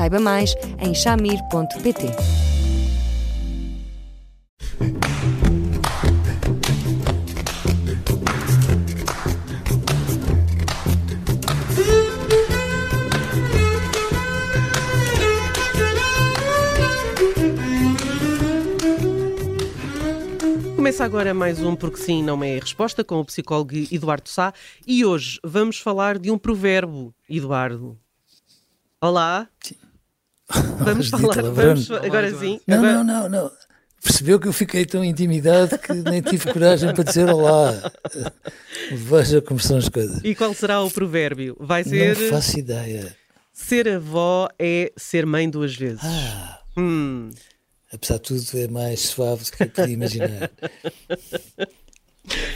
Saiba mais em chamir.pt. Começa agora mais um Porque Sim Não É Resposta com o psicólogo Eduardo Sá e hoje vamos falar de um provérbio, Eduardo. Olá. Sim. Vamos falar, vamos, agora sim. Não, agora... não, não, não. Percebeu que eu fiquei tão intimidado que nem tive coragem para dizer olá. Veja como são as coisas. E qual será o provérbio? Vai ser. Não faço ideia. Ser avó é ser mãe duas vezes. Ah, Hum. apesar de tudo, é mais suave do que eu podia imaginar.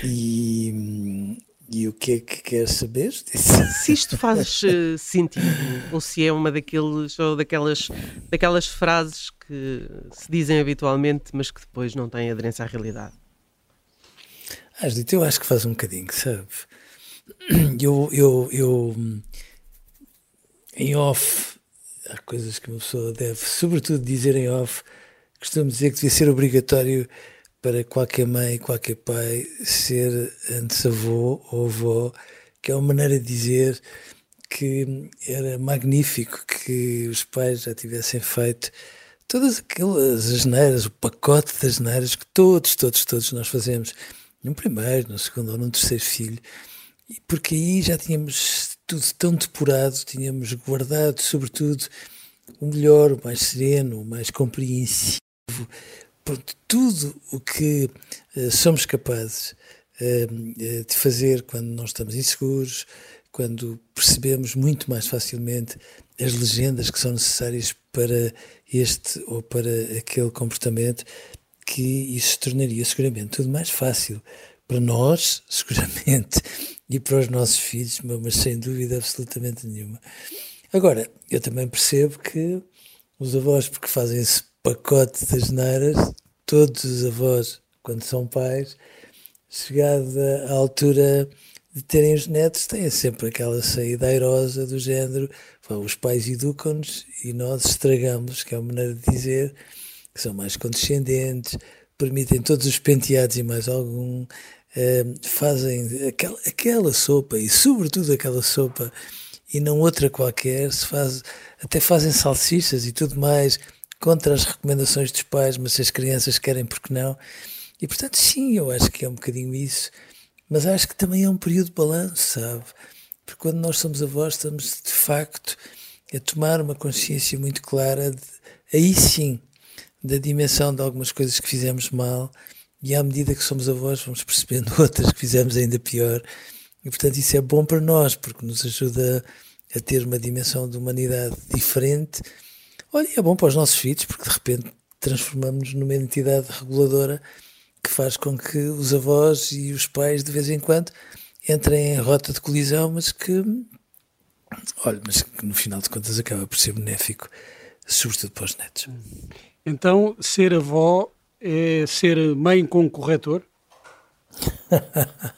E, e o que é que quer saber? Se isto faz eh, sentido, ou se é uma daqueles, ou daquelas, daquelas frases que se dizem habitualmente, mas que depois não têm aderência à realidade. Ah, Judito, eu acho que faz um bocadinho, sabe? Eu, eu, eu, em off, há coisas que uma pessoa deve, sobretudo, dizer em off. Costumo dizer que devia ser obrigatório para qualquer mãe, qualquer pai, ser antes avô ou avó, que é uma maneira de dizer que era magnífico que os pais já tivessem feito todas aquelas asneiras, o pacote das asneiras que todos, todos, todos nós fazemos no primeiro, no segundo ou no terceiro filho, porque aí já tínhamos tudo tão depurado, tínhamos guardado, sobretudo, o melhor, o mais sereno, o mais compreensivo, pronto, tudo o que eh, somos capazes eh, de fazer quando não estamos inseguros, quando percebemos muito mais facilmente as legendas que são necessárias para este ou para aquele comportamento, que isso tornaria seguramente tudo mais fácil para nós, seguramente, e para os nossos filhos, mas sem dúvida absolutamente nenhuma. Agora, eu também percebo que os avós, porque fazem esse pacote das neiras, todos os avós, quando são pais, chegada à altura de terem os netos, têm sempre aquela saída airosa do género, os pais educam-nos e nós estragamos, que é uma maneira de dizer, que são mais condescendentes, permitem todos os penteados e mais algum, eh, fazem aquela, aquela sopa e sobretudo aquela sopa e não outra qualquer, se faz, até fazem salsichas e tudo mais contra as recomendações dos pais, mas se as crianças querem, porque não? E portanto, sim, eu acho que é um bocadinho isso, mas acho que também é um período de balanço, sabe? Porque quando nós somos avós, estamos de facto a tomar uma consciência muito clara, de, aí sim, da dimensão de algumas coisas que fizemos mal, e à medida que somos avós, vamos percebendo outras que fizemos ainda pior. E portanto, isso é bom para nós, porque nos ajuda a ter uma dimensão de humanidade diferente. Olha, é bom para os nossos filhos, porque de repente transformamos-nos numa entidade reguladora que faz com que os avós e os pais, de vez em quando, entrem em rota de colisão, mas que, olha, mas que no final de contas acaba por ser benéfico, sobretudo para os netos. Então, ser avó é ser mãe com corretor?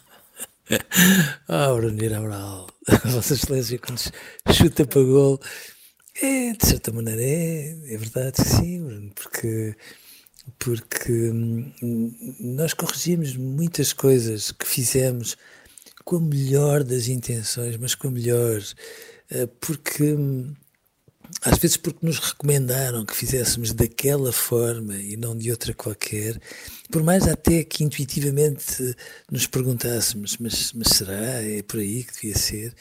Ah, Brunir Amaral, Vossa Excelência, quando chuta para gol, é, de certa maneira é, é verdade que sim, Bruno, porque, porque hum, nós corrigimos muitas coisas que fizemos com a melhor das intenções, mas com a melhor, eh, porque hum, às vezes porque nos recomendaram que fizéssemos daquela forma e não de outra qualquer, por mais até que intuitivamente nos perguntássemos, mas, mas será? É por aí que devia ser?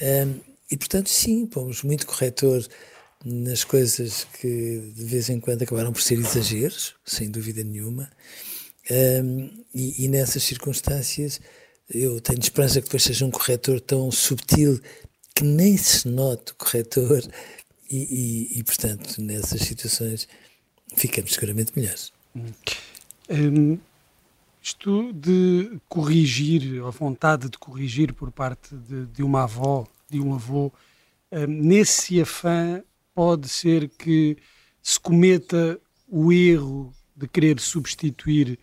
Um, e portanto, sim, pomos muito corretor nas coisas que de vez em quando acabaram por ser exageros, sem dúvida nenhuma, um, e, e nessas circunstâncias eu tenho esperança que depois seja um corretor tão subtil que nem se note o corretor e, e, e, portanto, nessas situações ficamos seguramente melhores. Hum, isto de corrigir, a vontade de corrigir por parte de, de uma avó, de um avô, nesse afã pode ser que se cometa o erro de querer substituir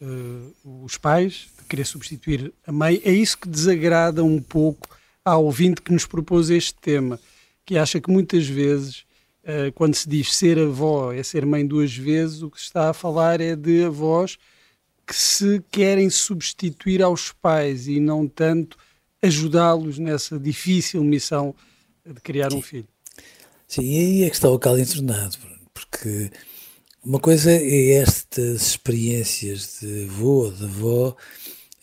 uh, os pais, de querer substituir a mãe. É isso que desagrada um pouco ao ouvinte que nos propôs este tema, que acha que muitas vezes, uh, quando se diz ser avó é ser mãe duas vezes, o que se está a falar é de avós que se querem substituir aos pais e não tanto ajudá-los nessa difícil missão de criar Sim. um filho. Sim, e aí é que está o caldo entornado, porque uma coisa é estas experiências de avô ou de avó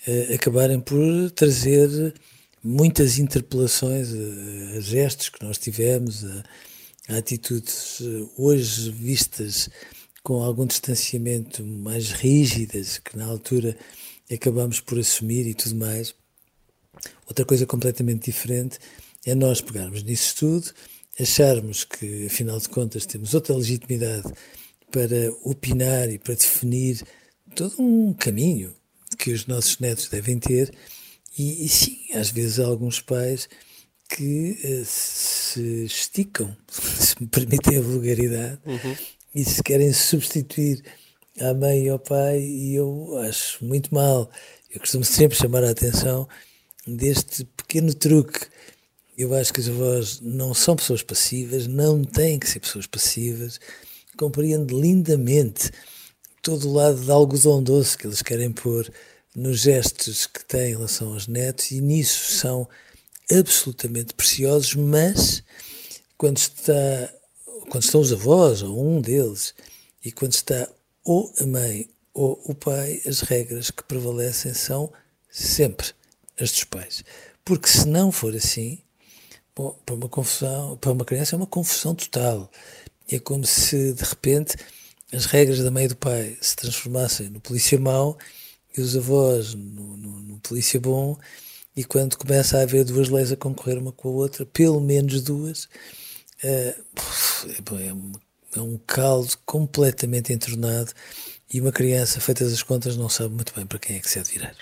eh, acabarem por trazer muitas interpelações a, a, gestos que nós tivemos, a, a atitudes eh, hoje vistas com algum distanciamento mais rígidas que na altura acabamos por assumir e tudo mais. Outra coisa completamente diferente é nós pegarmos nisso tudo acharmos que, afinal de contas, temos outra legitimidade para opinar e para definir todo um caminho que os nossos netos devem ter, e, e sim, às vezes há alguns pais que uh, se esticam, se me permitem a vulgaridade, uhum. e se querem substituir à mãe e ao pai, e eu acho muito mal. Eu costumo sempre chamar a atenção deste pequeno truque eu acho que os avós não são pessoas passivas, não têm que ser pessoas passivas. Compreendo lindamente todo o lado de algodão doce que eles querem pôr nos gestos que têm em relação aos netos e nisso são absolutamente preciosos, mas quando está quando estão os avós ou um deles e quando está ou a mãe ou o pai, as regras que prevalecem são sempre as dos pais. Porque se não for assim, Bom, para uma confusão, para uma criança é uma confusão total. É como se de repente as regras da mãe do pai se transformassem no polícia mau e os avós no, no, no polícia bom. E quando começa a haver duas leis a concorrer uma com a outra, pelo menos duas, é, é, é um caldo completamente entornado e uma criança, feitas as contas, não sabe muito bem para quem é que se há de virar.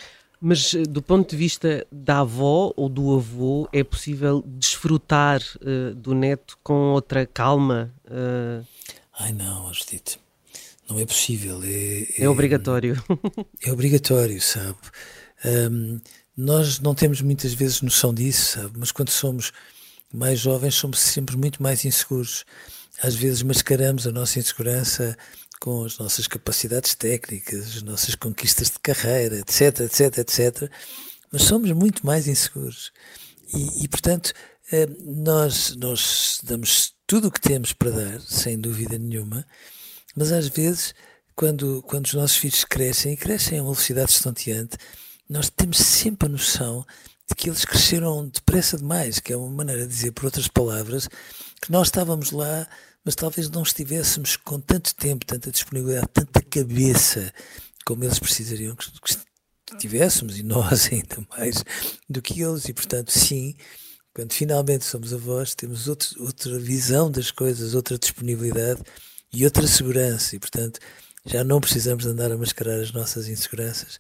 Mas eh, do ponto de vista da avó ou do avô, é possível desfrutar uh, do neto com outra calma? Uh... Ai não, Judite, não é possível. É, é, é obrigatório. É obrigatório, sabe? Um, nós não temos muitas vezes noção disso, sabe? Mas quando somos mais jovens, somos sempre muito mais inseguros. Às vezes mascaramos a nossa insegurança com as nossas capacidades técnicas, as nossas conquistas de carreira, etc, etc, etc, mas somos muito mais inseguros. E, e portanto, eh, nós, nós damos tudo o que temos para dar, sem dúvida nenhuma, mas às vezes, quando, quando os nossos filhos crescem, e crescem a uma velocidade estonteante, nós temos sempre a noção de que eles cresceram depressa demais, que é uma maneira de dizer, por outras palavras, que nós estávamos lá mas talvez não estivéssemos com tanto tempo, tanta disponibilidade, tanta cabeça como eles precisariam que, tivéssemos, e nós ainda mais do que eles, e portanto, sim, quando finalmente somos avós, temos outro, outra visão das coisas, outra disponibilidade e outra segurança, e portanto, já não precisamos andar a mascarar as nossas inseguranças.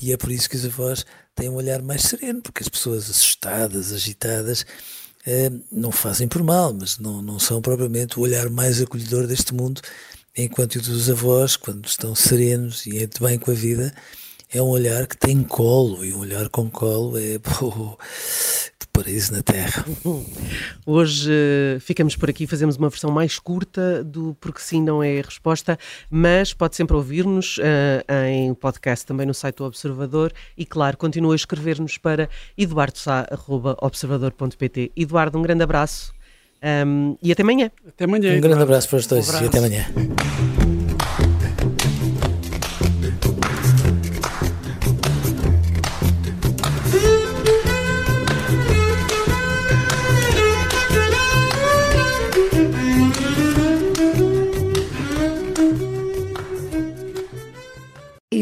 E é por isso que os avós têm um olhar mais sereno, porque as pessoas assustadas, agitadas, é, não fazem por mal, mas não, não são propriamente o olhar mais acolhedor deste mundo, enquanto o dos avós, quando estão serenos e de bem com a vida, é um olhar que tem colo, e um olhar com colo é paraíso na Terra. Hoje uh, ficamos por aqui, fazemos uma versão mais curta do Porque Sim Não É a Resposta, mas pode sempre ouvir-nos uh, em podcast também no site do Observador e, claro, continua a escrever-nos para eduardosá.observador.pt. Eduardo, um grande abraço um, e até amanhã. Até amanhã. Um grande abraço para os dois um e até amanhã.